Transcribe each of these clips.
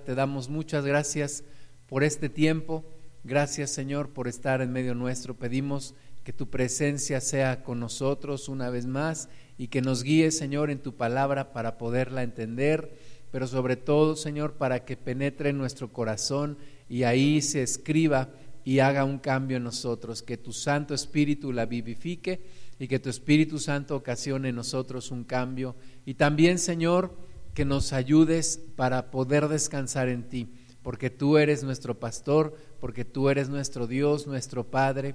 Te damos muchas gracias por este tiempo. Gracias Señor por estar en medio nuestro. Pedimos que tu presencia sea con nosotros una vez más y que nos guíe Señor en tu palabra para poderla entender, pero sobre todo Señor para que penetre en nuestro corazón y ahí se escriba y haga un cambio en nosotros. Que tu Santo Espíritu la vivifique y que tu Espíritu Santo ocasione en nosotros un cambio. Y también Señor, que nos ayudes para poder descansar en ti, porque tú eres nuestro pastor, porque tú eres nuestro Dios, nuestro Padre,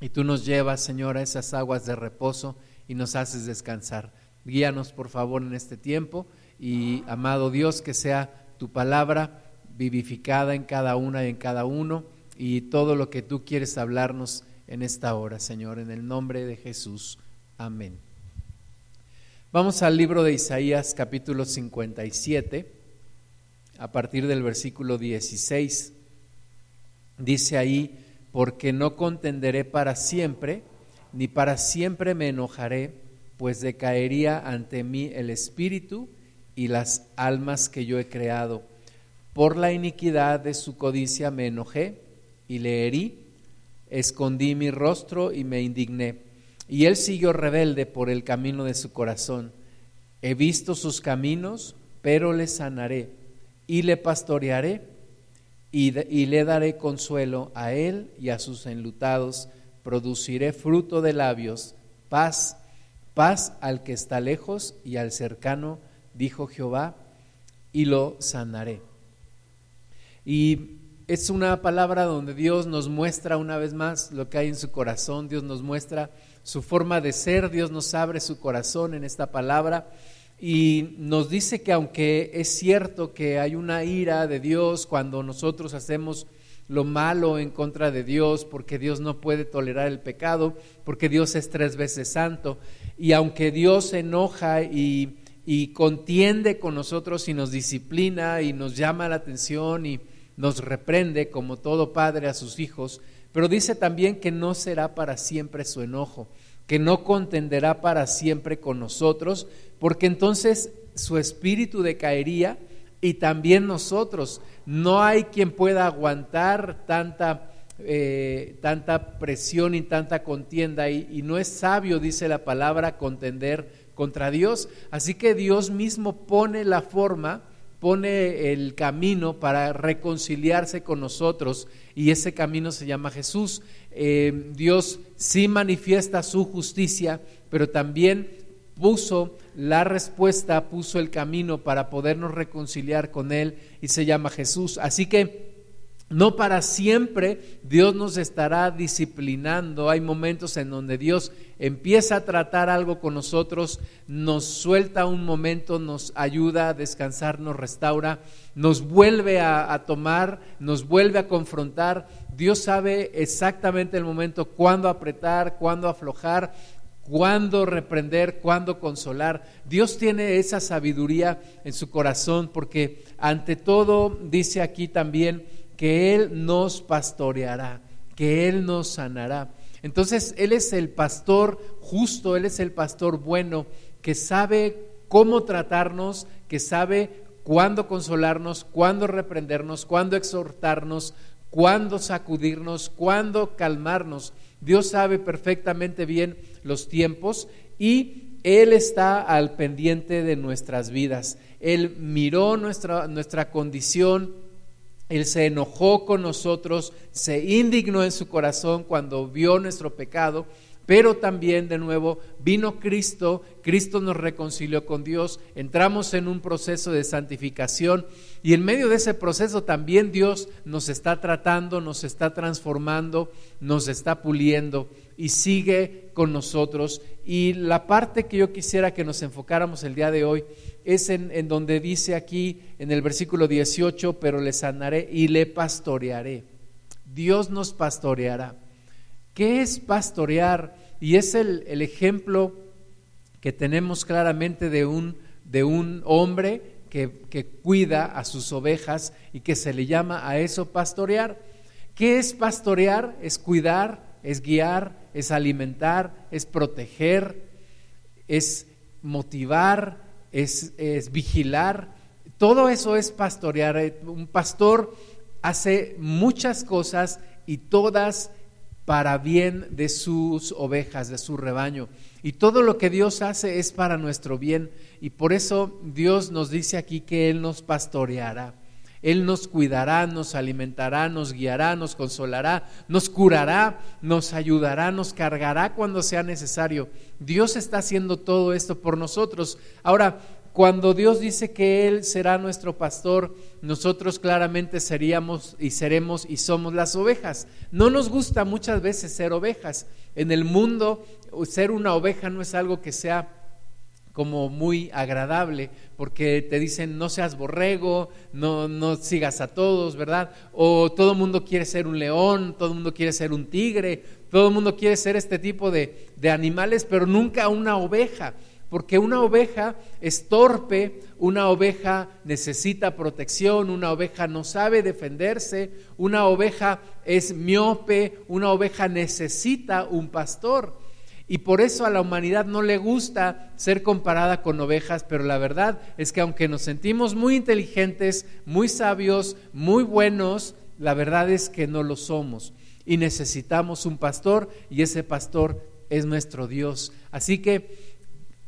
y tú nos llevas, Señor, a esas aguas de reposo y nos haces descansar. Guíanos, por favor, en este tiempo y, amado Dios, que sea tu palabra vivificada en cada una y en cada uno y todo lo que tú quieres hablarnos en esta hora, Señor, en el nombre de Jesús. Amén. Vamos al libro de Isaías capítulo 57, a partir del versículo 16. Dice ahí, porque no contenderé para siempre, ni para siempre me enojaré, pues decaería ante mí el espíritu y las almas que yo he creado. Por la iniquidad de su codicia me enojé y le herí, escondí mi rostro y me indigné y él siguió rebelde por el camino de su corazón. He visto sus caminos, pero le sanaré y le pastorearé y, le daré consuelo a él y a sus enlutados. Produciré fruto de labios, paz, paz al que está lejos y al cercano, dijo Jehová, y lo sanaré. Y es una palabra donde Dios nos muestra una vez más lo que hay en su corazón, Dios nos muestra su forma de ser, Dios nos abre su corazón en esta palabra y nos dice que aunque es cierto que hay una ira de Dios cuando nosotros hacemos lo malo en contra de Dios, porque Dios no puede tolerar el pecado, porque Dios es tres veces santo, y aunque Dios se enoja y, y contiende con nosotros y nos disciplina y nos llama la atención y nos reprende como todo padre a sus hijos, pero dice también que no será para siempre su enojo, que no contenderá para siempre con nosotros, porque entonces su espíritu decaería y también nosotros. No hay quien pueda aguantar tanta, eh, tanta presión y tanta contienda y, y no es sabio, dice la palabra, contender contra Dios. Así que Dios mismo pone la forma pone el camino para reconciliarse con nosotros y ese camino se llama Jesús. Eh, Dios sí manifiesta su justicia, pero también puso la respuesta, puso el camino para podernos reconciliar con Él y se llama Jesús. Así que no para siempre Dios nos estará disciplinando. Hay momentos en donde Dios empieza a tratar algo con nosotros, nos suelta un momento, nos ayuda a descansar, nos restaura, nos vuelve a, tomar, nos vuelve a confrontar. Dios sabe exactamente el momento cuándo apretar, cuándo aflojar, cuándo reprender, cuándo consolar. Dios tiene esa sabiduría en su corazón porque ante todo dice aquí también, que Él nos pastoreará, que Él nos sanará. Entonces, Él es el pastor justo, Él es el pastor bueno, que sabe cómo tratarnos, que sabe cuándo consolarnos, cuándo reprendernos, cuándo exhortarnos, cuándo sacudirnos, cuándo calmarnos. Dios sabe perfectamente bien los tiempos y Él está al pendiente de nuestras vidas. Él miró nuestra, nuestra condición, él se enojó con nosotros, se indignó en su corazón cuando vio nuestro pecado, pero también de nuevo vino Cristo, Cristo nos reconcilió con Dios, entramos en un proceso de santificación y en medio de ese proceso también Dios nos está tratando, nos está transformando, nos está puliendo y sigue con nosotros. Y la parte que yo quisiera que nos enfocáramos el día de hoy es en, donde dice aquí en el versículo 18, pero le sanaré y le pastorearé. Dios nos pastoreará. ¿Qué es pastorear? Y es el, ejemplo que tenemos claramente de un, de un hombre que, que, cuida a sus ovejas y que se le llama a eso pastorear. ¿Qué es pastorear? Es cuidar, es guiar, es alimentar, es proteger, es motivar, es, vigilar. Todo eso es pastorear. Un pastor hace muchas cosas y todas para bien de sus ovejas, de su rebaño. Y todo lo que Dios hace es para nuestro bien. Y por eso Dios nos dice aquí que Él nos pastoreará. Él nos cuidará, nos alimentará, nos guiará, nos consolará, nos curará, nos ayudará, nos cargará cuando sea necesario. Dios está haciendo todo esto por nosotros. Ahora, cuando Dios dice que Él será nuestro pastor, nosotros claramente seríamos y seremos y somos las ovejas. No nos gusta muchas veces ser ovejas. En el mundo, ser una oveja no es algo que sea como muy agradable, porque te dicen no seas borrego, no, no sigas a todos, ¿verdad? O todo el mundo quiere ser un león, todo el mundo quiere ser un tigre, todo el mundo quiere ser este tipo de, de animales, pero nunca una oveja porque una oveja es torpe, una oveja necesita protección, una oveja no sabe defenderse, una oveja es miope, una oveja necesita un pastor. Y por eso a la humanidad no le gusta ser comparada con ovejas, pero la verdad es que aunque nos sentimos muy inteligentes, muy sabios, muy buenos, la verdad es que no lo somos. Y necesitamos un pastor y ese pastor es nuestro Dios. Así que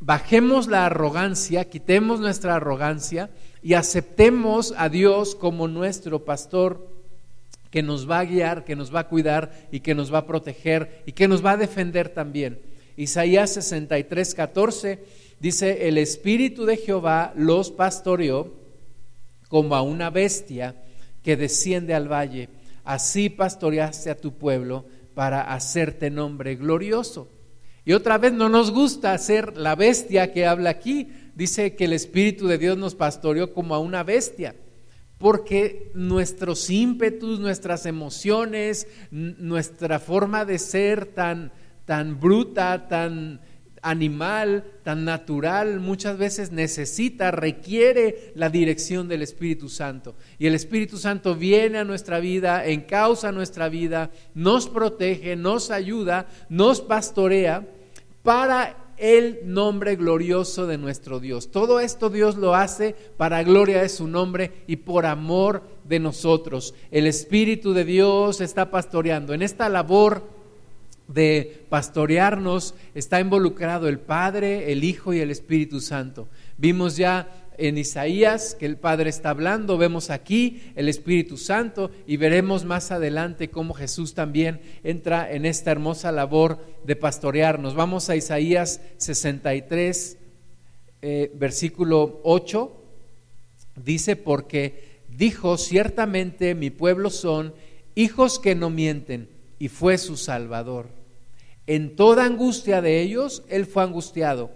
bajemos la arrogancia, quitemos nuestra arrogancia y aceptemos a Dios como nuestro pastor que nos va a guiar, que nos va a cuidar y que nos va a proteger y que nos va a defender también. Isaías 63, 14 dice, el Espíritu de Jehová los pastoreó como a una bestia que desciende al valle. Así pastoreaste a tu pueblo para hacerte nombre glorioso. Y otra vez no nos gusta ser la bestia que habla aquí. Dice que el Espíritu de Dios nos pastoreó como a una bestia, porque nuestros ímpetus, nuestras emociones, nuestra forma de ser tan, tan bruta, tan animal, tan natural, muchas veces necesita, requiere la dirección del Espíritu Santo. Y el Espíritu Santo viene a nuestra vida, encausa nuestra vida, nos protege, nos ayuda, nos pastorea para el nombre glorioso de nuestro Dios. Todo esto Dios lo hace para gloria de su nombre y por amor de nosotros. El Espíritu de Dios está pastoreando. En esta labor de pastorearnos está involucrado el Padre, el Hijo y el Espíritu Santo. Vimos ya en Isaías que el Padre está hablando, vemos aquí el Espíritu Santo y veremos más adelante cómo Jesús también entra en esta hermosa labor de pastorearnos. Vamos a Isaías 63, eh, versículo 8. Dice, porque dijo, ciertamente mi pueblo son hijos que no mienten, y fue su Salvador. En toda angustia de ellos, Él fue angustiado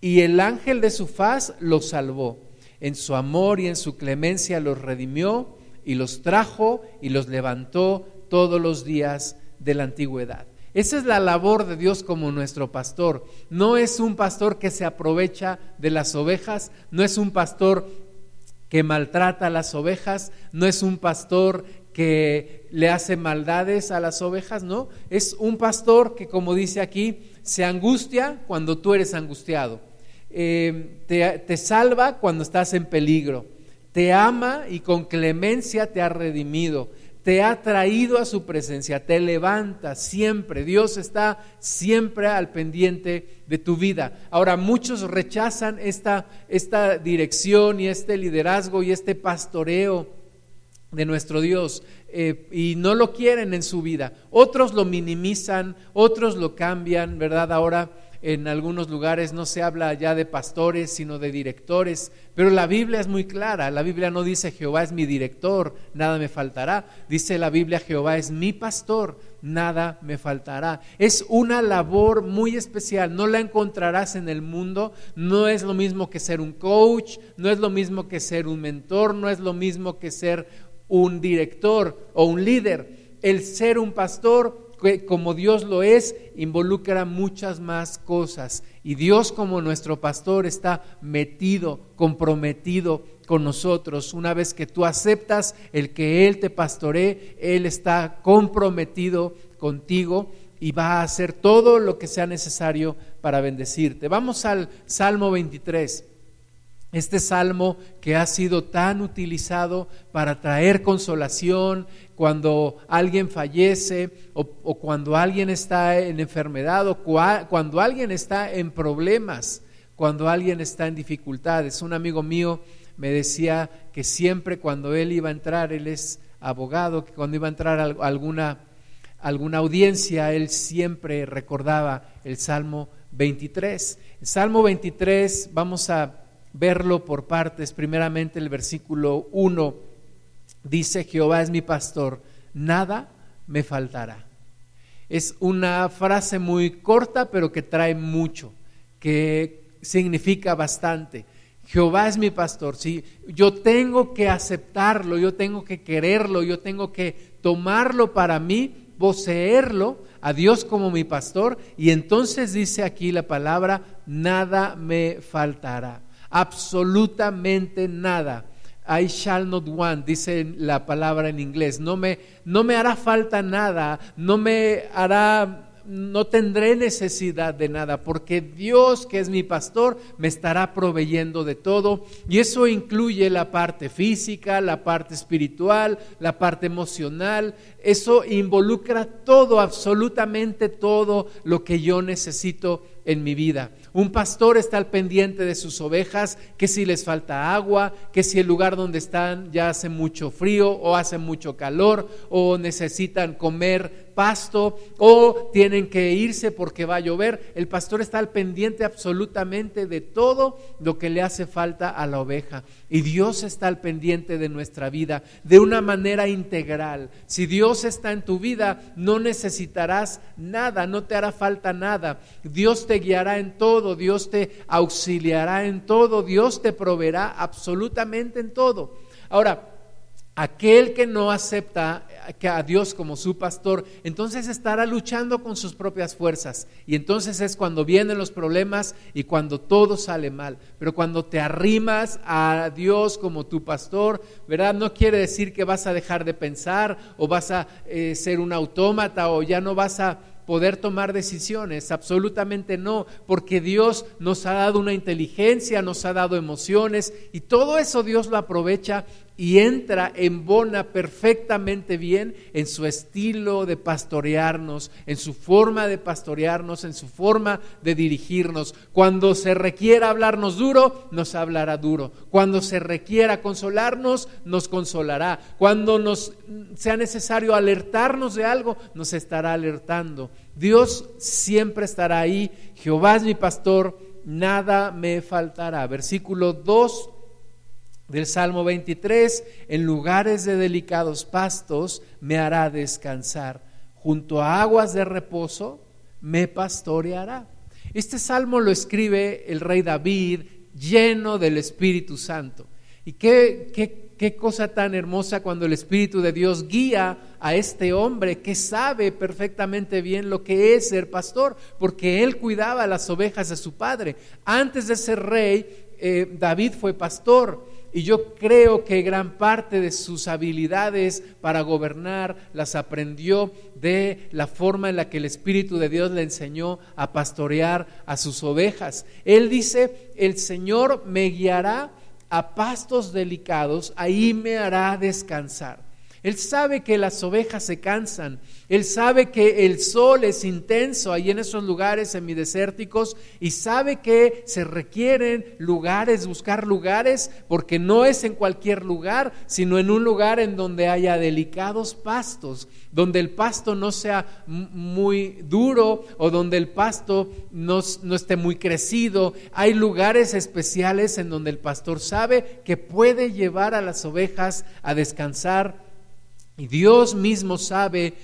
y el ángel de su faz los salvó. En su amor y en su clemencia los redimió y los trajo y los levantó todos los días de la antigüedad. Esa es la labor de Dios como nuestro pastor. No es un pastor que se aprovecha de las ovejas, no es un pastor que maltrata a las ovejas, no es un pastor que le hace maldades a las ovejas, no, es un pastor que como dice aquí, se angustia cuando tú eres angustiado. Eh, te, salva cuando estás en peligro, te ama y con clemencia te ha redimido, te ha traído a su presencia, te levanta siempre. Dios está siempre al pendiente de tu vida. Ahora, muchos rechazan esta, esta dirección y este liderazgo y este pastoreo de nuestro Dios eh, y no lo quieren en su vida. Otros lo minimizan, otros lo cambian, ¿verdad? Ahora en algunos lugares no se habla ya de pastores, sino de directores, pero la Biblia es muy clara. La Biblia no dice Jehová es mi director, nada me faltará. Dice la Biblia Jehová es mi pastor, nada me faltará. Es una labor muy especial, no la encontrarás en el mundo, no es lo mismo que ser un coach, no es lo mismo que ser un mentor, no es lo mismo que ser un director o un líder. El ser un pastor como Dios lo es, involucra muchas más cosas. Y Dios como nuestro pastor está metido, comprometido con nosotros. Una vez que tú aceptas el que Él te pastoree, Él está comprometido contigo y va a hacer todo lo que sea necesario para bendecirte. Vamos al Salmo 23. Este salmo que ha sido tan utilizado para traer consolación cuando alguien fallece o, cuando alguien está en enfermedad o cuando alguien está en problemas, cuando alguien está en dificultades. Un amigo mío me decía que siempre cuando él iba a entrar, él es abogado, que cuando iba a entrar a alguna, alguna audiencia, él siempre recordaba el Salmo 23. El Salmo 23, vamos a verlo por partes. Primeramente el versículo 1 dice, Jehová es mi pastor, nada me faltará. Es una frase muy corta, pero que trae mucho, que significa bastante. Jehová es mi pastor, ¿sí? Yo tengo que aceptarlo, yo tengo que quererlo, yo tengo que tomarlo para mí, poseerlo, a Dios como mi pastor, y entonces dice aquí la palabra, nada me faltará absolutamente nada. I shall not want, dice la palabra en inglés. No me, no me hará falta nada, no me hará, no tendré necesidad de nada, porque Dios, que es mi pastor, me estará proveyendo de todo. Y eso incluye la parte física, la parte espiritual, la parte emocional. Eso involucra todo, absolutamente todo lo que yo necesito en mi vida. Un pastor está al pendiente de sus ovejas, que si les falta agua, que si el lugar donde están ya hace mucho frío o hace mucho calor o necesitan comer pasto o tienen que irse porque va a llover. El pastor está al pendiente absolutamente de todo lo que le hace falta a la oveja. Y Dios está al pendiente de nuestra vida de una manera integral. Si Dios está en tu vida, no necesitarás nada, no te hará falta nada. Dios te guiará en todo, Dios te auxiliará en todo, Dios te proveerá absolutamente en todo. Ahora, aquel que no acepta a Dios como su pastor, entonces estará luchando con sus propias fuerzas. Y entonces es cuando vienen los problemas y cuando todo sale mal. Pero cuando te arrimas a Dios como tu pastor, ¿verdad? No quiere decir que vas a dejar de pensar o vas a eh, ser un autómata o ya no vas a poder tomar decisiones, absolutamente no, porque Dios nos ha dado una inteligencia, nos ha dado emociones y todo eso Dios lo aprovecha y entra, en bona perfectamente bien en su estilo de pastorearnos, en su forma de pastorearnos, en su forma de dirigirnos. Cuando se requiera hablarnos duro, nos hablará duro. Cuando se requiera consolarnos, nos consolará. Cuando nos sea necesario alertarnos de algo, nos estará alertando. Dios siempre estará ahí. Jehová es mi pastor, nada me faltará. Versículo 2 del Salmo 23, en lugares de delicados pastos me hará descansar, junto a aguas de reposo me pastoreará. Este salmo lo escribe el rey David lleno del Espíritu Santo. Y qué, qué, qué cosa tan hermosa cuando el Espíritu de Dios guía a este hombre que sabe perfectamente bien lo que es ser pastor, porque él cuidaba las ovejas de su padre. Antes de ser rey, eh, David fue pastor y yo creo que gran parte de sus habilidades para gobernar las aprendió de la forma en la que el Espíritu de Dios le enseñó a pastorear a sus ovejas. Él dice, el Señor me guiará a pastos delicados, ahí me hará descansar. Él sabe que las ovejas se cansan. Él sabe que el sol es intenso ahí en esos lugares semidesérticos y sabe que se requieren lugares, buscar lugares, porque no es en cualquier lugar, sino en un lugar en donde haya delicados pastos, donde el pasto no sea muy duro o donde el pasto no, no esté muy crecido. Hay lugares especiales en donde el pastor sabe que puede llevar a las ovejas a descansar y Dios mismo sabe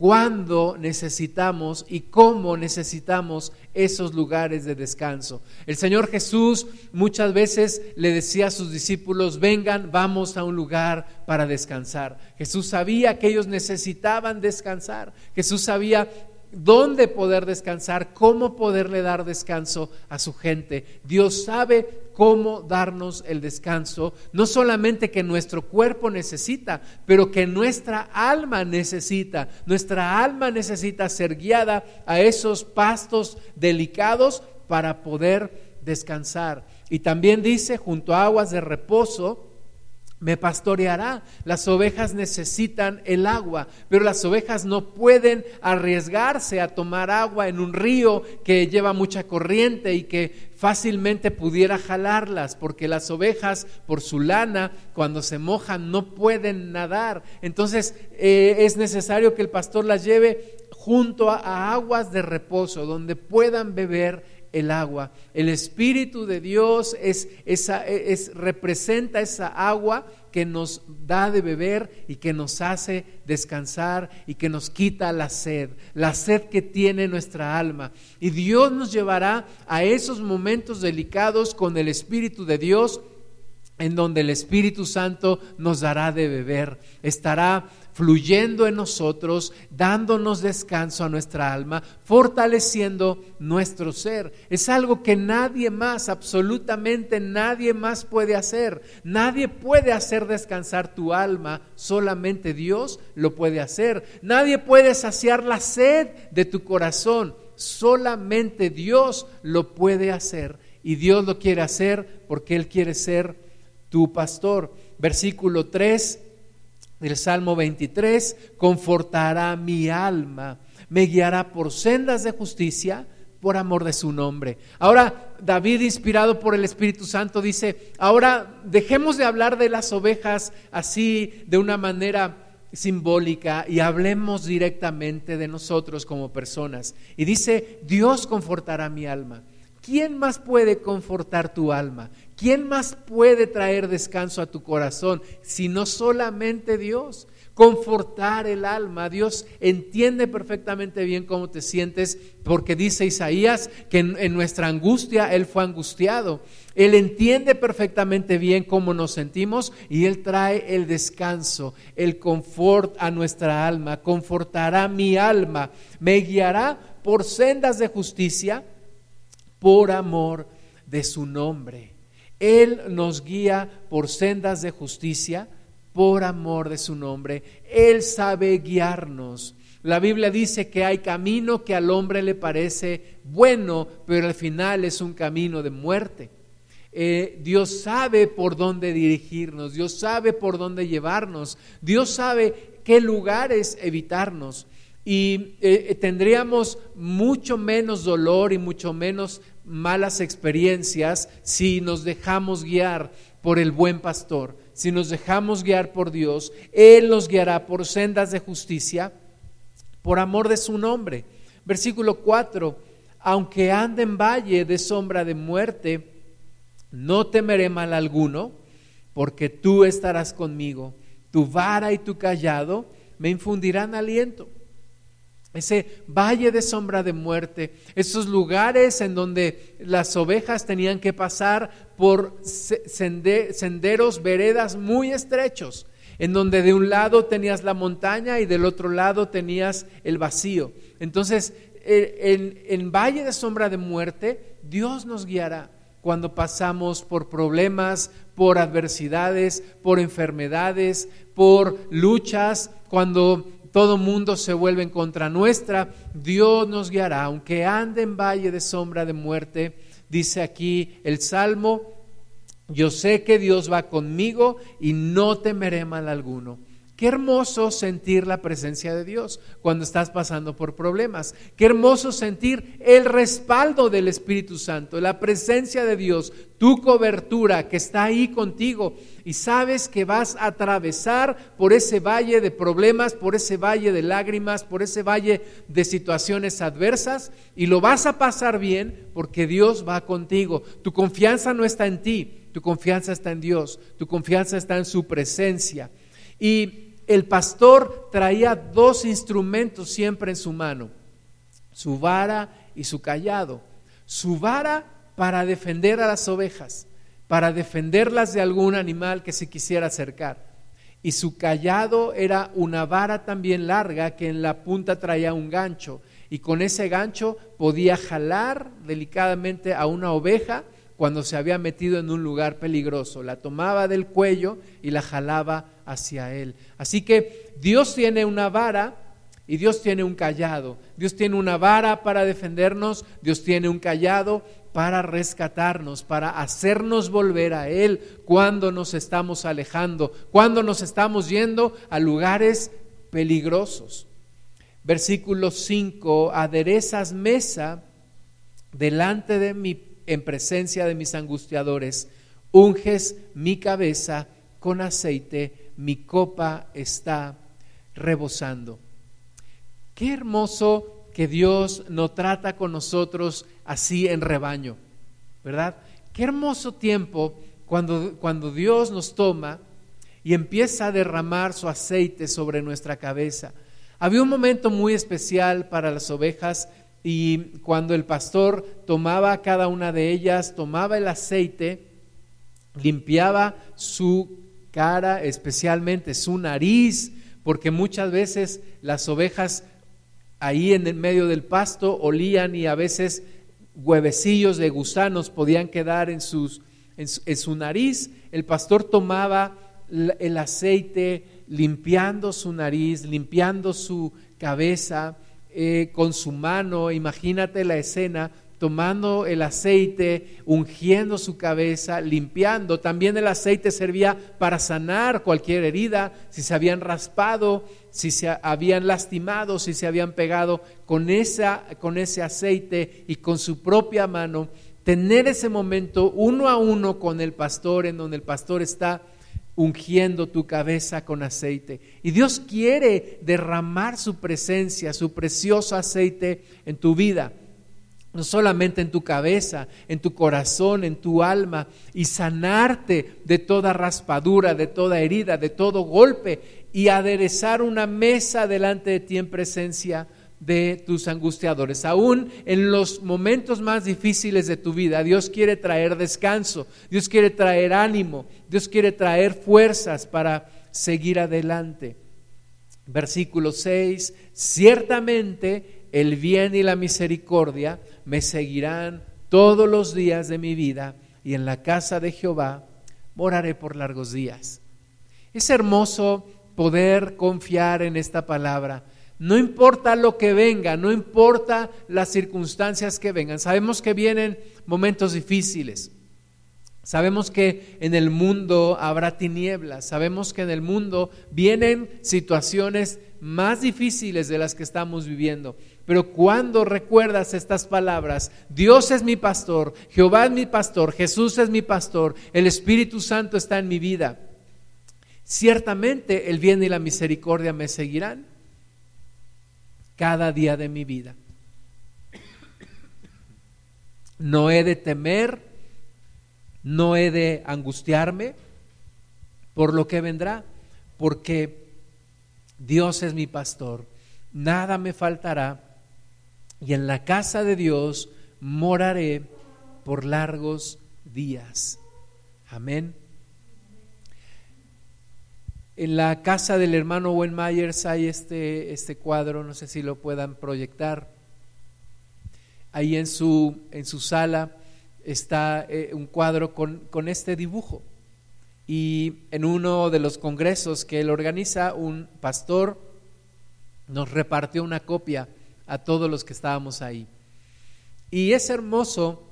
cuándo necesitamos y cómo necesitamos esos lugares de descanso. El Señor Jesús muchas veces le decía a sus discípulos, vengan, vamos a un lugar para descansar. Jesús sabía que ellos necesitaban descansar. Jesús sabía dónde poder descansar, cómo poderle dar descanso a su gente. Dios sabe cómo darnos el descanso, no solamente que nuestro cuerpo necesita, pero que nuestra alma necesita. Nuestra alma necesita ser guiada a esos pastos delicados para poder descansar. Y también dice, junto a aguas de reposo, me pastoreará. Las ovejas necesitan el agua, pero las ovejas no pueden arriesgarse a tomar agua en un río que lleva mucha corriente y que fácilmente pudiera jalarlas, porque las ovejas por su lana, cuando se mojan, no pueden nadar. Entonces eh, es necesario que el pastor las lleve junto a aguas de reposo, donde puedan beber el agua. El Espíritu de Dios es, esa, es, representa esa agua que nos da de beber y que nos hace descansar y que nos quita la sed, la sed que tiene nuestra alma. Y Dios nos llevará a esos momentos delicados con el Espíritu de Dios en donde el Espíritu Santo nos dará de beber, estará fluyendo en nosotros, dándonos descanso a nuestra alma, fortaleciendo nuestro ser. Es algo que nadie más, absolutamente nadie más puede hacer. Nadie puede hacer descansar tu alma, solamente Dios lo puede hacer. Nadie puede saciar la sed de tu corazón, solamente Dios lo puede hacer. Y Dios lo quiere hacer porque Él quiere ser tu pastor. Versículo 3 del Salmo 23, confortará mi alma, me guiará por sendas de justicia por amor de su nombre. Ahora David, inspirado por el Espíritu Santo, dice, ahora dejemos de hablar de las ovejas así de una manera simbólica y hablemos directamente de nosotros como personas. Y dice, Dios confortará mi alma. ¿Quién más puede confortar tu alma? ¿Quién más puede traer descanso a tu corazón si no solamente Dios? Confortar el alma. Dios entiende perfectamente bien cómo te sientes porque dice Isaías que en, nuestra angustia Él fue angustiado. Él entiende perfectamente bien cómo nos sentimos y Él trae el descanso, el confort a nuestra alma. Confortará mi alma, me guiará por sendas de justicia por amor de su nombre. Él nos guía por sendas de justicia por amor de su nombre. Él sabe guiarnos. La Biblia dice que hay camino que al hombre le parece bueno, pero al final es un camino de muerte. Eh, Dios sabe por dónde dirigirnos, Dios sabe por dónde llevarnos, Dios sabe qué lugares evitarnos y eh, tendríamos mucho menos dolor y mucho menos malas experiencias si nos dejamos guiar por el buen pastor, si nos dejamos guiar por Dios, Él nos guiará por sendas de justicia, por amor de su nombre. Versículo 4, aunque ande en valle de sombra de muerte, no temeré mal alguno, porque tú estarás conmigo, tu vara y tu callado me infundirán aliento ese valle de sombra de muerte, esos lugares en donde las ovejas tenían que pasar por senderos, veredas muy estrechos, en donde de un lado tenías la montaña y del otro lado tenías el vacío. Entonces, en, en valle de sombra de muerte, Dios nos guiará cuando pasamos por problemas, por adversidades, por enfermedades, por luchas, cuando todo mundo se vuelve en contra nuestra, Dios nos guiará, aunque ande en valle de sombra de muerte, dice aquí el Salmo, yo sé que Dios va conmigo y no temeré mal alguno. Qué hermoso sentir la presencia de Dios cuando estás pasando por problemas. Qué hermoso sentir el respaldo del Espíritu Santo, la presencia de Dios, tu cobertura que está ahí contigo y sabes que vas a atravesar por ese valle de problemas, por ese valle de lágrimas, por ese valle de situaciones adversas y lo vas a pasar bien porque Dios va contigo. Tu confianza no está en ti, tu confianza está en Dios, tu confianza está en su presencia. Y el pastor traía dos instrumentos siempre en su mano, su vara y su callado. Su vara para defender a las ovejas, para defenderlas de algún animal que se quisiera acercar. Y su callado era una vara también larga que en la punta traía un gancho. Y con ese gancho podía jalar delicadamente a una oveja cuando se había metido en un lugar peligroso. La tomaba del cuello y la jalaba hacia Él. Así que Dios tiene una vara y Dios tiene un callado. Dios tiene una vara para defendernos, Dios tiene un callado para rescatarnos, para hacernos volver a Él cuando nos estamos alejando, cuando nos estamos yendo a lugares peligrosos. Versículo 5, aderezas mesa delante de mí en presencia de mis angustiadores, unges mi cabeza con aceite, mi copa está rebosando. Qué hermoso que Dios no trata con nosotros así en rebaño, ¿verdad? Qué hermoso tiempo cuando, cuando Dios nos toma y empieza a derramar su aceite sobre nuestra cabeza. Había un momento muy especial para las ovejas y cuando el pastor tomaba cada una de ellas, tomaba el aceite, limpiaba su cara, especialmente su nariz, porque muchas veces las ovejas ahí en el medio del pasto olían y a veces huevecillos de gusanos podían quedar en, sus, en, su, nariz. El pastor tomaba el aceite limpiando su nariz, limpiando su cabeza eh, con su mano, imagínate la escena, tomando el aceite, ungiendo su cabeza, limpiando. También el aceite servía para sanar cualquier herida, si se habían raspado, si se habían lastimado, si se habían pegado con, esa, con ese aceite y con su propia mano. Tener ese momento uno a uno con el pastor, en donde el pastor está ungiendo tu cabeza con aceite. Y Dios quiere derramar su presencia, su precioso aceite en tu vida no solamente en tu cabeza, en tu corazón, en tu alma, y sanarte de toda raspadura, de toda herida, de todo golpe, y aderezar una mesa delante de ti en presencia de tus angustiadores. Aún en los momentos más difíciles de tu vida, Dios quiere traer descanso, Dios quiere traer ánimo, Dios quiere traer fuerzas para seguir adelante. Versículo 6, ciertamente el bien y la misericordia me seguirán todos los días de mi vida y en la casa de Jehová moraré por largos días. Es hermoso poder confiar en esta palabra. No importa lo que venga, no importa las circunstancias que vengan. Sabemos que vienen momentos difíciles. Sabemos que en el mundo habrá tinieblas. Sabemos que en el mundo vienen situaciones más difíciles de las que estamos viviendo. Pero cuando recuerdas estas palabras, Dios es mi pastor, Jehová es mi pastor, Jesús es mi pastor, el Espíritu Santo está en mi vida, ciertamente el bien y la misericordia me seguirán cada día de mi vida. No he de temer, no he de angustiarme por lo que vendrá, porque Dios es mi pastor, nada me faltará y en la casa de Dios moraré por largos días. Amén. En la casa del hermano Myers hay este, este cuadro, no sé si lo puedan proyectar. Ahí en su, en su sala está eh, un cuadro con, con este dibujo. Y en uno de los congresos que él organiza, un pastor nos repartió una copia a todos los que estábamos ahí. Y es hermoso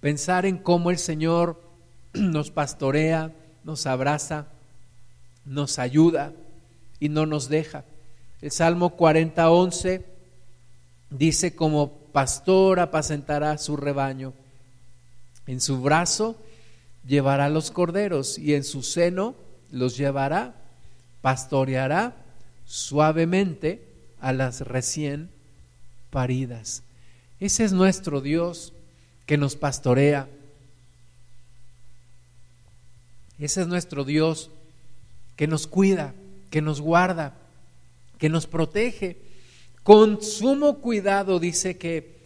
pensar en cómo el Señor nos pastorea, nos abraza, nos ayuda y no nos deja. El Salmo 40, 11 dice, como pastor apacentará su rebaño. En su brazo llevará los corderos y en su seno los llevará, pastoreará suavemente a las recién paridas. Ese es nuestro Dios que nos pastorea. Ese es nuestro Dios que nos cuida, que nos guarda, que nos protege. Con sumo cuidado dice que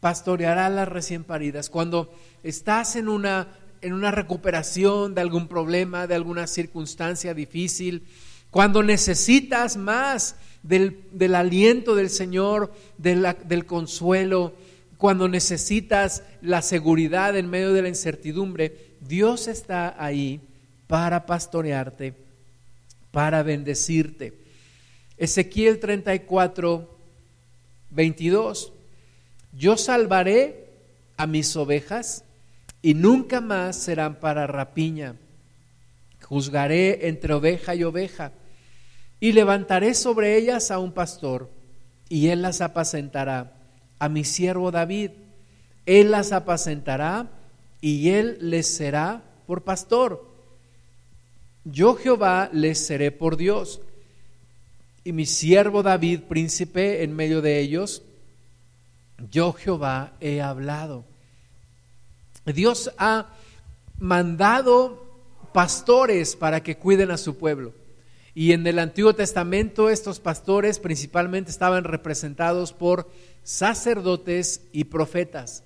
pastoreará a las recién paridas. Cuando estás en una, en una recuperación de algún problema, de alguna circunstancia difícil, cuando necesitas más del, aliento del Señor, del consuelo, cuando necesitas la seguridad en medio de la incertidumbre, Dios está ahí para pastorearte, para bendecirte. Ezequiel 34, 22. Yo salvaré a mis ovejas y nunca más serán para rapiña. Juzgaré entre oveja y oveja y levantaré sobre ellas a un pastor y él las apacentará, a mi siervo David. Él las apacentará y él les será por pastor. Yo Jehová les seré por Dios y mi siervo David príncipe en medio de ellos. Yo Jehová he hablado. Dios ha mandado pastores para que cuiden a su pueblo. Y en el Antiguo Testamento estos pastores principalmente estaban representados por sacerdotes y profetas.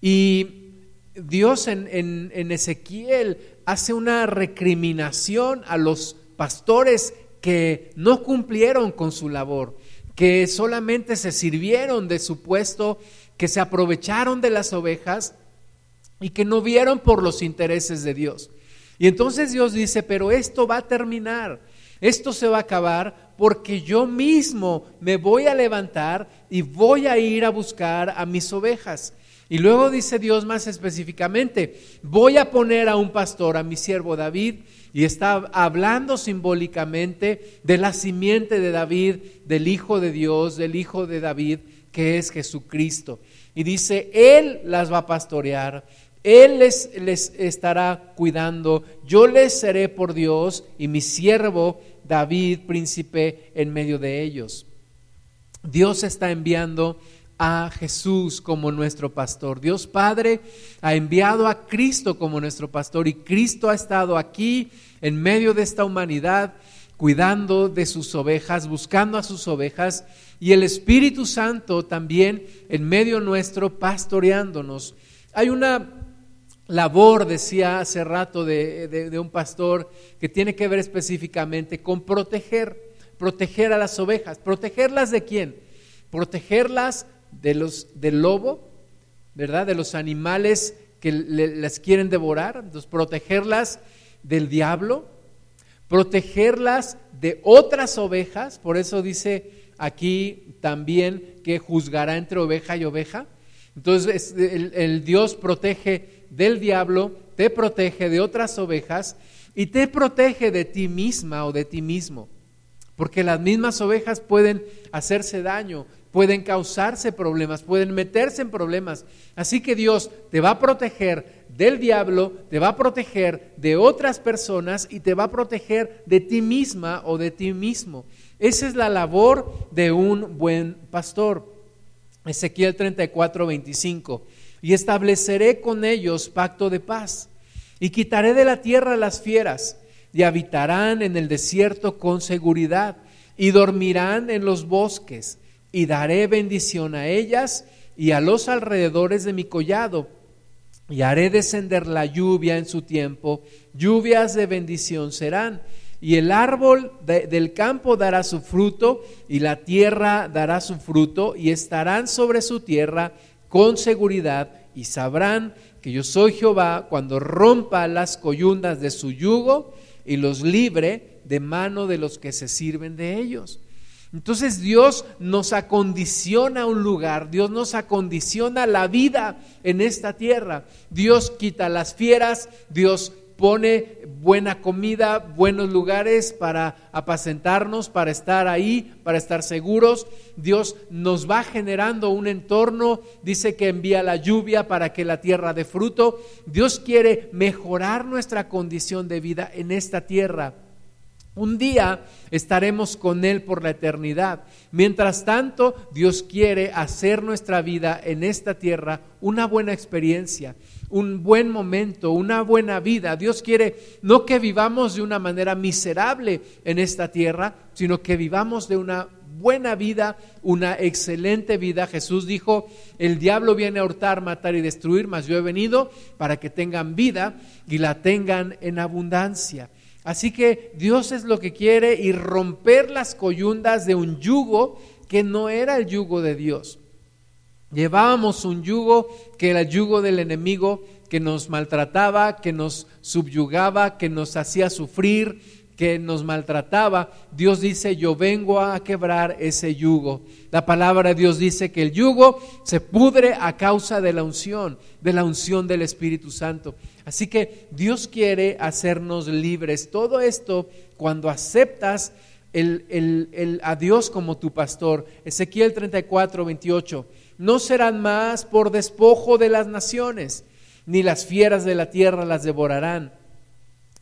Y Dios en, Ezequiel hace una recriminación a los pastores que no cumplieron con su labor, que solamente se sirvieron de su puesto, que se aprovecharon de las ovejas y que no vieron por los intereses de Dios. Y entonces Dios dice, pero esto va a terminar, esto se va a acabar porque yo mismo me voy a levantar y voy a ir a buscar a mis ovejas. Y luego dice Dios más específicamente, voy a poner a un pastor, a mi siervo David, y está hablando simbólicamente de la simiente de David, del Hijo de Dios, del Hijo de David, que es Jesucristo. Y dice, Él las va a pastorear, él les, les estará cuidando, yo les seré por Dios y mi siervo David, príncipe, en medio de ellos. Dios está enviando a Jesús como nuestro pastor. Dios Padre ha enviado a Cristo como nuestro pastor y Cristo ha estado aquí en medio de esta humanidad cuidando de sus ovejas, buscando a sus ovejas y el Espíritu Santo también en medio nuestro pastoreándonos. Hay una labor, decía hace rato de, un pastor, que tiene que ver específicamente con proteger, proteger a las ovejas. ¿Protegerlas de quién? Protegerlas de los, del lobo, ¿verdad? De los animales que las quieren devorar. Entonces, protegerlas del diablo, protegerlas de otras ovejas. Por eso dice aquí también que juzgará entre oveja y oveja. Entonces, el Dios protege del diablo, te protege de otras ovejas y te protege de ti misma o de ti mismo. Porque las mismas ovejas pueden hacerse daño, pueden causarse problemas, pueden meterse en problemas. Así que Dios te va a proteger del diablo, te va a proteger de otras personas y te va a proteger de ti misma o de ti mismo. Esa es la labor de un buen pastor. Ezequiel 34, 25 y estableceré con ellos pacto de paz, y quitaré de la tierra las fieras, y habitarán en el desierto con seguridad, y dormirán en los bosques, y daré bendición a ellas y a los alrededores de mi collado, y haré descender la lluvia en su tiempo, lluvias de bendición serán, y el árbol del campo dará su fruto, y la tierra dará su fruto, y estarán sobre su tierra con seguridad y sabrán que yo soy Jehová cuando rompa las coyundas de su yugo y los libre de mano de los que se sirven de ellos. Entonces Dios nos acondiciona un lugar, Dios nos acondiciona la vida en esta tierra. Dios quita las fieras, Dios pone buena comida, buenos lugares para apacentarnos, para estar ahí, para estar seguros. Dios nos va generando un entorno, dice que envía la lluvia para que la tierra dé fruto. Dios quiere mejorar nuestra condición de vida en esta tierra. Un día estaremos con Él por la eternidad. Mientras tanto, Dios quiere hacer nuestra vida en esta tierra una buena experiencia un buen momento, una buena vida. Dios quiere no que vivamos de una manera miserable en esta tierra, sino que vivamos de una buena vida, una excelente vida. Jesús dijo, el diablo viene a hurtar, matar y destruir, mas yo he venido para que tengan vida y la tengan en abundancia. Así que Dios es lo que quiere y romper las coyundas de un yugo que no era el yugo de Dios. Llevábamos un yugo que era el yugo del enemigo, que nos maltrataba, que nos subyugaba, que nos hacía sufrir, que nos maltrataba, Dios dice, yo vengo a quebrar ese yugo. La palabra de Dios dice que el yugo se pudre a causa de la unción, de la unción del Espíritu Santo. Así que Dios quiere hacernos libres. Todo esto cuando aceptas el, a Dios como tu pastor. Ezequiel 34, 28. No serán más por despojo de las naciones, ni las fieras de la tierra las devorarán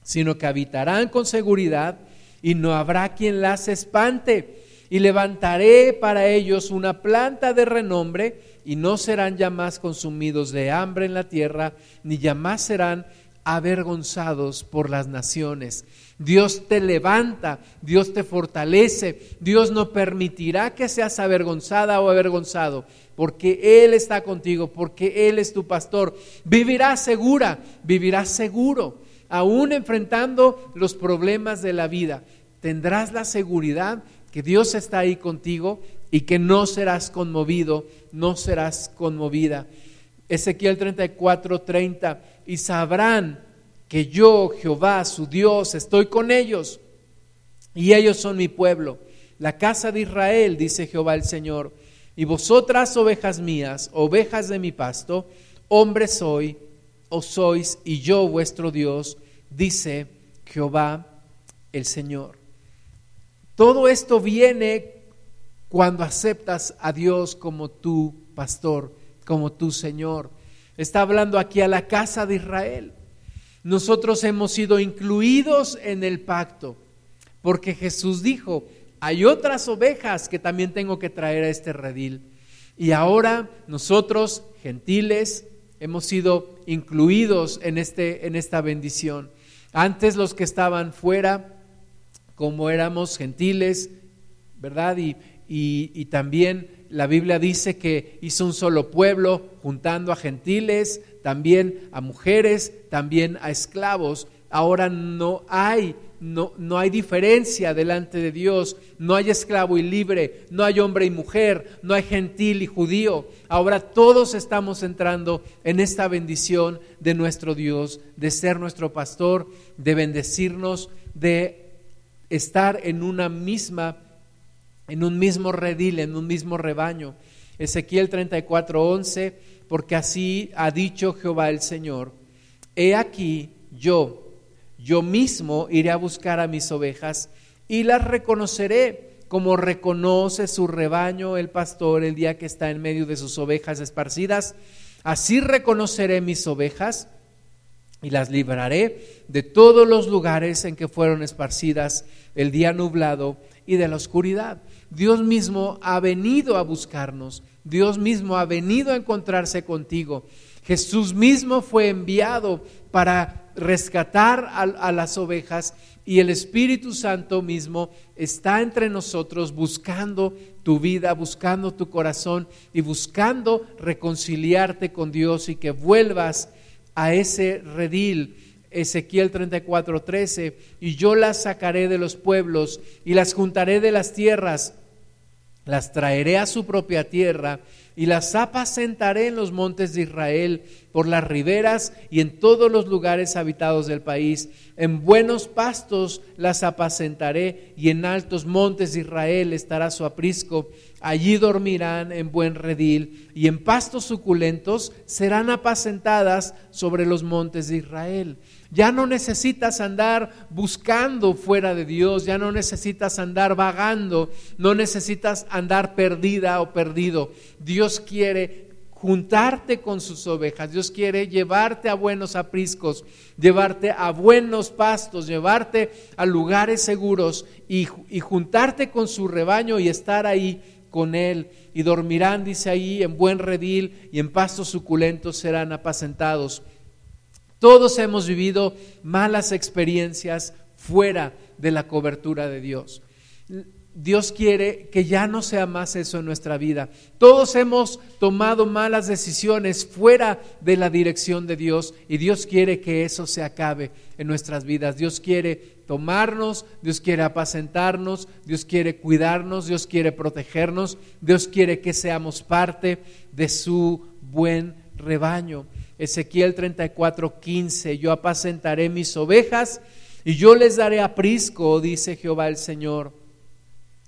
sino que habitarán con seguridad y no habrá quien las espante. Y levantaré para ellos una planta de renombre y no serán ya más consumidos de hambre en la tierra, ni ya más serán avergonzados por las naciones. Dios te levanta, Dios te fortalece, Dios no permitirá que seas avergonzada o avergonzado, porque Él está contigo, porque Él es tu pastor. Vivirás segura, vivirás seguro aún enfrentando los problemas de la vida, tendrás la seguridad que Dios está ahí contigo y que no serás conmovido, no serás conmovida. Ezequiel 34, 30, y sabrán que yo, Jehová, su Dios, estoy con ellos y ellos son mi pueblo, la casa de Israel, dice Jehová el Señor, y vosotras, ovejas mías, ovejas de mi pasto, hombre soy, o sois, y yo vuestro Dios, dice Jehová el Señor. Todo esto viene cuando aceptas a Dios como tu pastor, como tu Señor. Está hablando aquí a la casa de Israel. Nosotros hemos sido incluidos en el pacto, porque Jesús dijo, hay otras ovejas que también tengo que traer a este redil. Y ahora nosotros, gentiles, hemos sido incluidos en, este, en esta bendición. Antes los que estaban fuera, como éramos gentiles, ¿verdad? Y, y, también la Biblia dice que hizo un solo pueblo, juntando a gentiles, también a mujeres, también a esclavos. Ahora no hay no, no, hay diferencia delante de Dios, no hay esclavo y libre, no hay hombre y mujer, no hay gentil y judío. Ahora todos estamos entrando en esta bendición de nuestro Dios, de ser nuestro pastor, de bendecirnos, de estar en una misma, en un mismo redil, en un mismo rebaño. Ezequiel 34, 11, porque así ha dicho Jehová el Señor, he aquí yo yo mismo iré a buscar a mis ovejas y las reconoceré como reconoce su rebaño el pastor el día que está en medio de sus ovejas esparcidas. Así reconoceré mis ovejas y las libraré de todos los lugares en que fueron esparcidas el día nublado y de la oscuridad. Dios mismo ha venido a buscarnos, Dios mismo ha venido a encontrarse contigo. Jesús mismo fue enviado para rescatar a, las ovejas y el Espíritu Santo mismo está entre nosotros buscando tu vida, buscando tu corazón y buscando reconciliarte con Dios y que vuelvas a ese redil. Ezequiel 34, 13, y yo las sacaré de los pueblos y las juntaré de las tierras, las traeré a su propia tierra y las apacentaré en los montes de Israel, por las riberas y en todos los lugares habitados del país. En buenos pastos las apacentaré y en altos montes de Israel estará su aprisco. Allí dormirán en buen redil y en pastos suculentos serán apacentadas sobre los montes de Israel. Ya no necesitas andar buscando fuera de Dios, ya no necesitas andar vagando, no necesitas andar perdida o perdido. Dios quiere juntarte con sus ovejas. Dios quiere llevarte a buenos apriscos, llevarte a buenos pastos, llevarte a lugares seguros y, y, juntarte con su rebaño y estar ahí con él. Y dormirán, dice ahí, en buen redil y en pastos suculentos serán apacentados. Todos hemos vivido malas experiencias fuera de la cobertura de Dios. Dios quiere que ya no sea más eso en nuestra vida. Todos hemos tomado malas decisiones fuera de la dirección de Dios y Dios quiere que eso se acabe en nuestras vidas. Dios quiere tomarnos, Dios quiere apacentarnos, Dios quiere cuidarnos, Dios quiere protegernos, Dios quiere que seamos parte de su buen rebaño. Ezequiel 34, 15, yo apacentaré mis ovejas Y yo les daré aprisco, dice Jehová el Señor.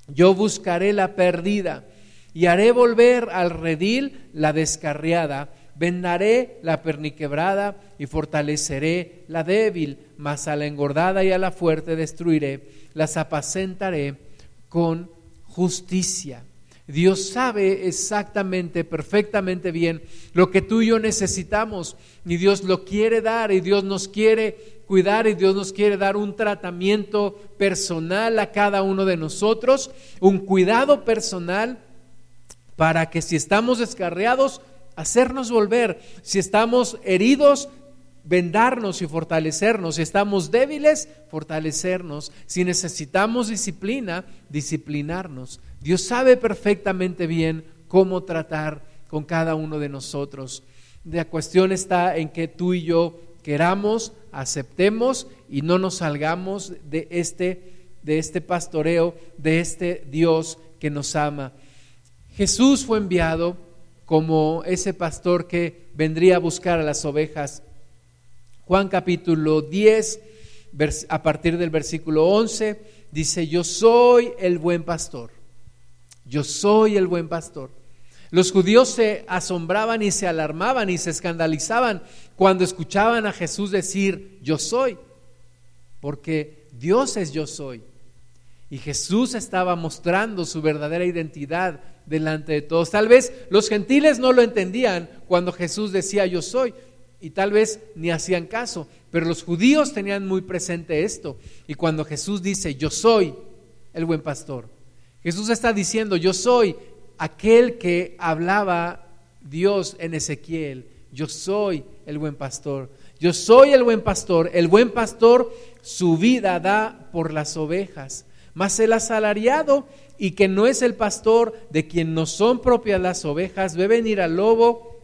Yo buscaré la perdida y haré volver al redil la descarriada. Vendaré la perniquebrada y fortaleceré la débil, mas a la engordada y a la fuerte destruiré. Las apacentaré con justicia. Dios sabe exactamente, perfectamente bien lo que tú y yo necesitamos y Dios lo quiere dar y Dios nos quiere cuidar y Dios nos quiere dar un tratamiento personal a cada uno de nosotros, un cuidado personal para que si estamos descarriados, hacernos volver, si estamos heridos, vendarnos y fortalecernos, si estamos débiles, fortalecernos, si necesitamos disciplina, disciplinarnos. Dios sabe perfectamente bien cómo tratar con cada uno de nosotros. La cuestión está en que tú y yo queramos, aceptemos y no nos salgamos de este, de este pastoreo, de este Dios que nos ama. Jesús fue enviado como ese pastor que vendría a buscar a las ovejas. Juan capítulo 10, a partir del versículo 11, dice, yo soy el buen pastor. Yo soy el buen pastor. Los judíos se asombraban y se alarmaban y se escandalizaban cuando escuchaban a Jesús decir, yo soy, porque Dios es yo soy. Y Jesús estaba mostrando su verdadera identidad delante de todos. Tal vez los gentiles no lo entendían cuando Jesús decía yo soy y tal vez ni hacían caso, pero los judíos tenían muy presente esto. Y cuando Jesús dice yo soy el buen pastor, Jesús está diciendo, yo soy aquel que hablaba Dios en Ezequiel, yo soy el buen pastor, yo soy el buen pastor, el buen pastor su vida da por las ovejas, mas el asalariado y que no es el pastor de quien no son propias las ovejas, ve venir al lobo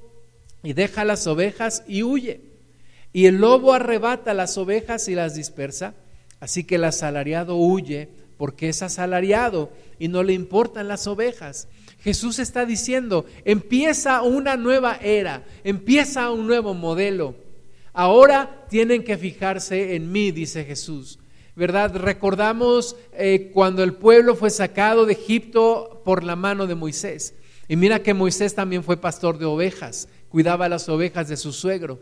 y deja las ovejas y huye. Y el lobo arrebata las ovejas y las dispersa, así que el asalariado huye porque es asalariado y no le importan las ovejas. Jesús está diciendo, empieza una nueva era, empieza un nuevo modelo. Ahora tienen que fijarse en mí, dice Jesús. ¿Verdad? Recordamos eh, cuando el pueblo fue sacado de Egipto por la mano de Moisés. Y mira que Moisés también fue pastor de ovejas, cuidaba las ovejas de su suegro.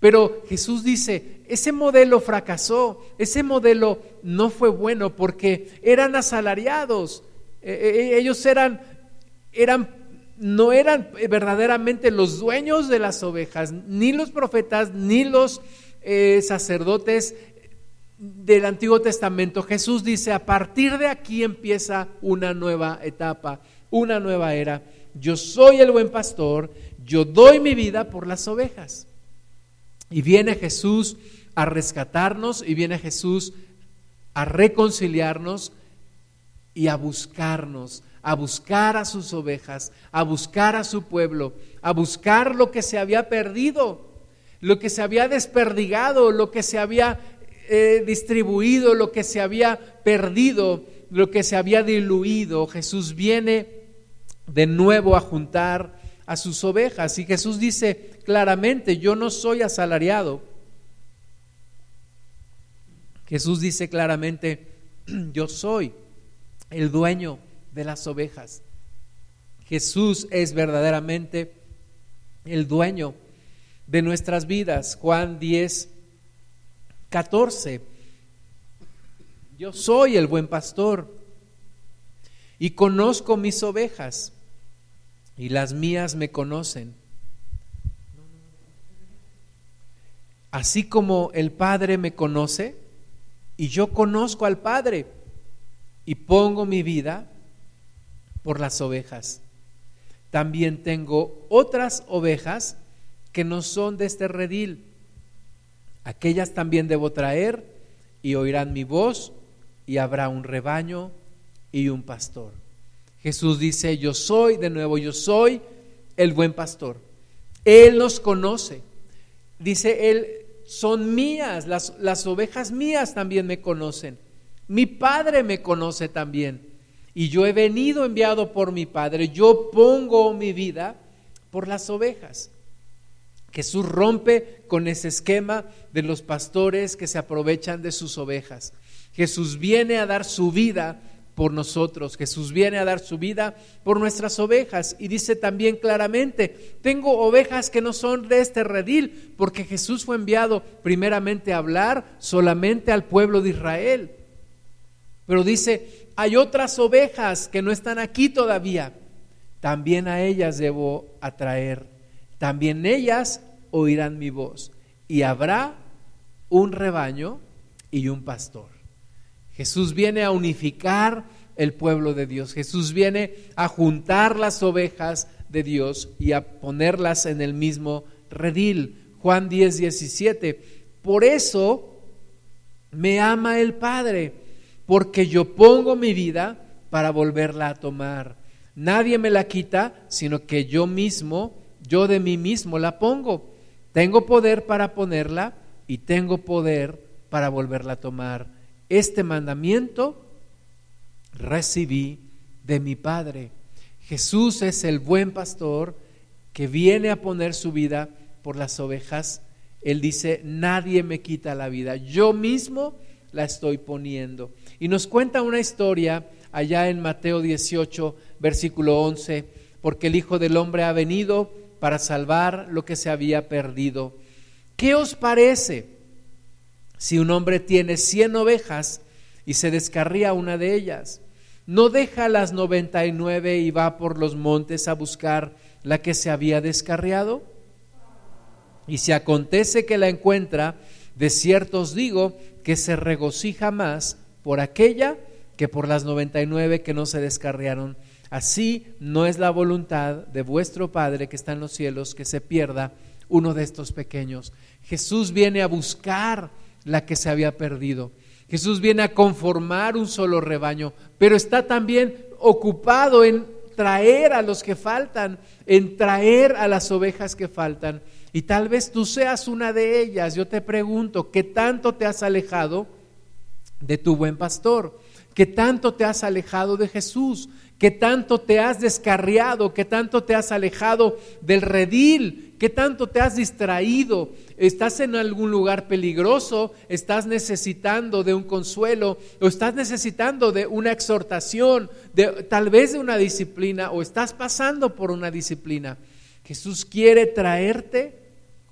Pero Jesús dice, ese modelo fracasó, ese modelo no fue bueno porque eran asalariados, eh, eh, ellos eran, eran, no eran verdaderamente los dueños de las ovejas, ni los profetas, ni los eh, sacerdotes del Antiguo Testamento. Jesús dice, a partir de aquí empieza una nueva etapa, una nueva era. Yo soy el buen pastor, yo doy mi vida por las ovejas. Y viene Jesús a rescatarnos y viene Jesús a reconciliarnos y a buscarnos, a buscar a sus ovejas, a buscar a su pueblo, a buscar lo que se había perdido, lo que se había desperdigado, lo que se había eh, distribuido, lo que se había perdido, lo que se había diluido. Jesús viene de nuevo a juntar a sus ovejas y Jesús dice, claramente, yo no soy asalariado. Jesús dice claramente, yo soy el dueño de las ovejas. Jesús es verdaderamente el dueño de nuestras vidas. Juan 10, 14. Yo soy el buen pastor y conozco mis ovejas y las mías me conocen Así como el Padre me conoce y yo conozco al Padre y pongo mi vida por las ovejas. También tengo otras ovejas que no son de este redil. Aquellas también debo traer y oirán mi voz y habrá un rebaño y un pastor. Jesús dice, yo soy, de nuevo, yo soy el buen pastor. Él nos conoce. Dice él, son mías, las, las ovejas mías también me conocen. Mi Padre me conoce también. Y yo he venido enviado por mi Padre. Yo pongo mi vida por las ovejas. Jesús rompe con ese esquema de los pastores que se aprovechan de sus ovejas. Jesús viene a dar su vida por nosotros. Jesús viene a dar su vida por nuestras ovejas y dice también claramente, tengo ovejas que no son de este redil, porque Jesús fue enviado primeramente a hablar solamente al pueblo de Israel. Pero dice, hay otras ovejas que no están aquí todavía. También a ellas debo atraer. También ellas oirán mi voz. Y habrá un rebaño y un pastor. Jesús viene a unificar el pueblo de Dios. Jesús viene a juntar las ovejas de Dios y a ponerlas en el mismo redil. Juan 10, 17. Por eso me ama el Padre, porque yo pongo mi vida para volverla a tomar. Nadie me la quita, sino que yo mismo, yo de mí mismo la pongo. Tengo poder para ponerla y tengo poder para volverla a tomar este mandamiento recibí de mi Padre. Jesús es el buen pastor que viene a poner su vida por las ovejas. Él dice, nadie me quita la vida, yo mismo la estoy poniendo. Y nos cuenta una historia allá en Mateo 18, versículo 11, porque el Hijo del Hombre ha venido para salvar lo que se había perdido. ¿Qué os parece? Si un hombre tiene cien ovejas y se descarría una de ellas, no deja las noventa y nueve y va por los montes a buscar la que se había descarriado. Y si acontece que la encuentra, de cierto os digo que se regocija más por aquella que por las noventa y nueve que no se descarriaron. Así no es la voluntad de vuestro Padre que está en los cielos que se pierda uno de estos pequeños. Jesús viene a buscar la que se había perdido. Jesús viene a conformar un solo rebaño, pero está también ocupado en traer a los que faltan, en traer a las ovejas que faltan. Y tal vez tú seas una de ellas. Yo te pregunto, ¿qué tanto te has alejado de tu buen pastor? ¿Qué tanto te has alejado de Jesús? ¿Qué tanto te has descarriado? ¿Qué tanto te has alejado del redil? ¿Qué tanto te has distraído? ¿Estás en algún lugar peligroso? ¿Estás necesitando de un consuelo? ¿O estás necesitando de una exhortación? De, tal vez de una disciplina? ¿O estás pasando por una disciplina? Jesús quiere traerte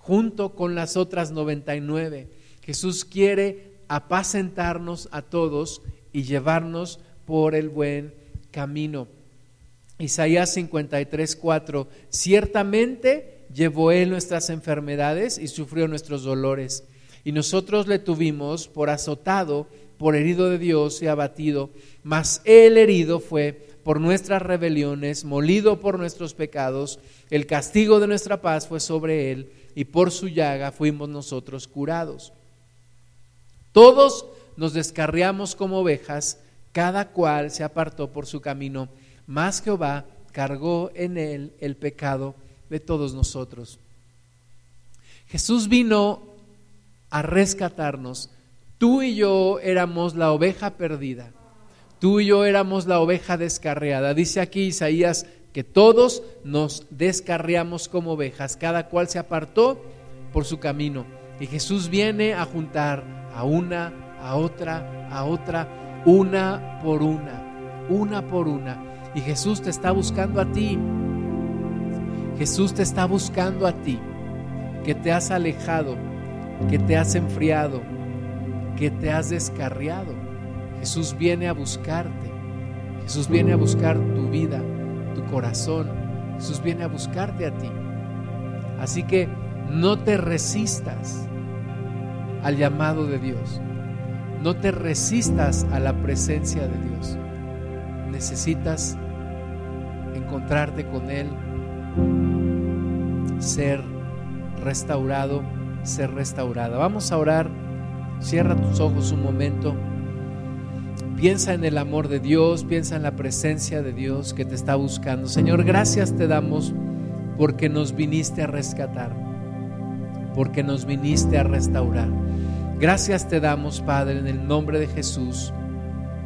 junto con las otras 99. Jesús quiere apacentarnos a todos y llevarnos por el buen camino. Isaías 53, 4, ciertamente llevó él nuestras enfermedades y sufrió nuestros dolores. Y nosotros le tuvimos por azotado, por herido de Dios y abatido, mas él herido fue por nuestras rebeliones, molido por nuestros pecados, el castigo de nuestra paz fue sobre él, y por su llaga fuimos nosotros curados. Todos nos descarriamos como ovejas, cada cual se apartó por su camino, mas Jehová cargó en él el pecado de todos nosotros. Jesús vino a rescatarnos. Tú y yo éramos la oveja perdida. Tú y yo éramos la oveja descarriada. Dice aquí Isaías que todos nos descarriamos como ovejas, cada cual se apartó por su camino. Y Jesús viene a juntar a una, a otra, a otra, una por una, una por una. Y Jesús te está buscando a ti. Jesús te está buscando a ti, que te has alejado, que te has enfriado, que te has descarriado. Jesús viene a buscarte. Jesús viene a buscar tu vida, tu corazón. Jesús viene a buscarte a ti. Así que no te resistas al llamado de Dios. No te resistas a la presencia de Dios. Necesitas encontrarte con Él, ser restaurado, ser restaurada. Vamos a orar. Cierra tus ojos un momento. Piensa en el amor de Dios, piensa en la presencia de Dios que te está buscando. Señor, gracias te damos porque nos viniste a rescatar, porque nos viniste a restaurar. Gracias te damos, Padre, en el nombre de Jesús,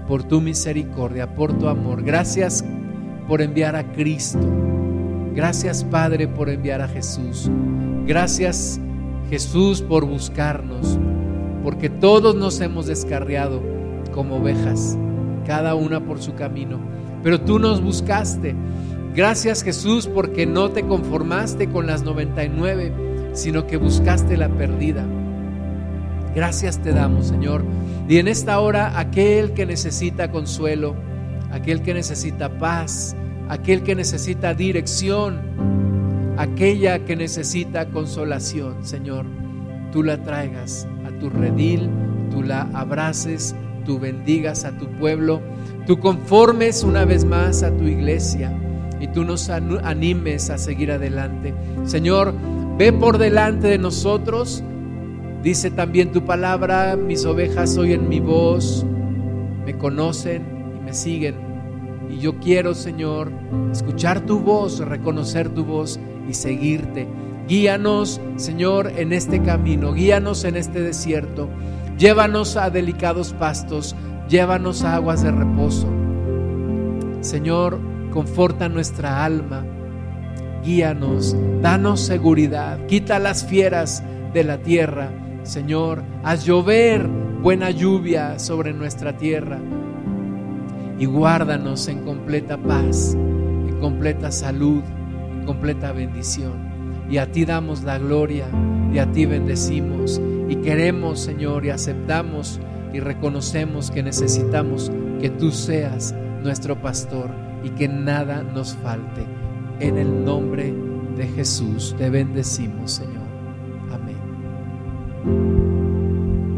por tu misericordia, por tu amor. Gracias por enviar a Cristo. Gracias, Padre, por enviar a Jesús. Gracias Jesús por buscarnos, porque todos nos hemos descarriado como ovejas, cada una por su camino, pero tú nos buscaste. Gracias Jesús porque no te conformaste con las 99, sino que buscaste la perdida. Gracias te damos, Señor. Y en esta hora, aquel que necesita consuelo, aquel que necesita paz, aquel que necesita dirección, aquella que necesita consolación, Señor, tú la traigas a tu redil, tú la abraces, tú bendigas a tu pueblo, tú conformes una vez más a tu iglesia y tú nos animes a seguir adelante. Señor, ve por delante de nosotros. Dice también tu palabra, mis ovejas oyen mi voz, me conocen y me siguen. Y yo quiero, Señor, escuchar tu voz, reconocer tu voz y seguirte. Guíanos, Señor, en este camino, guíanos en este desierto. Llévanos a delicados pastos, llévanos a aguas de reposo. Señor, conforta nuestra alma, guíanos, danos seguridad, quita las fieras de la tierra. Señor, haz llover buena lluvia sobre nuestra tierra y guárdanos en completa paz, en completa salud, en completa bendición. Y a ti damos la gloria y a ti bendecimos y queremos, Señor, y aceptamos y reconocemos que necesitamos que tú seas nuestro pastor y que nada nos falte. En el nombre de Jesús te bendecimos, Señor. Amén.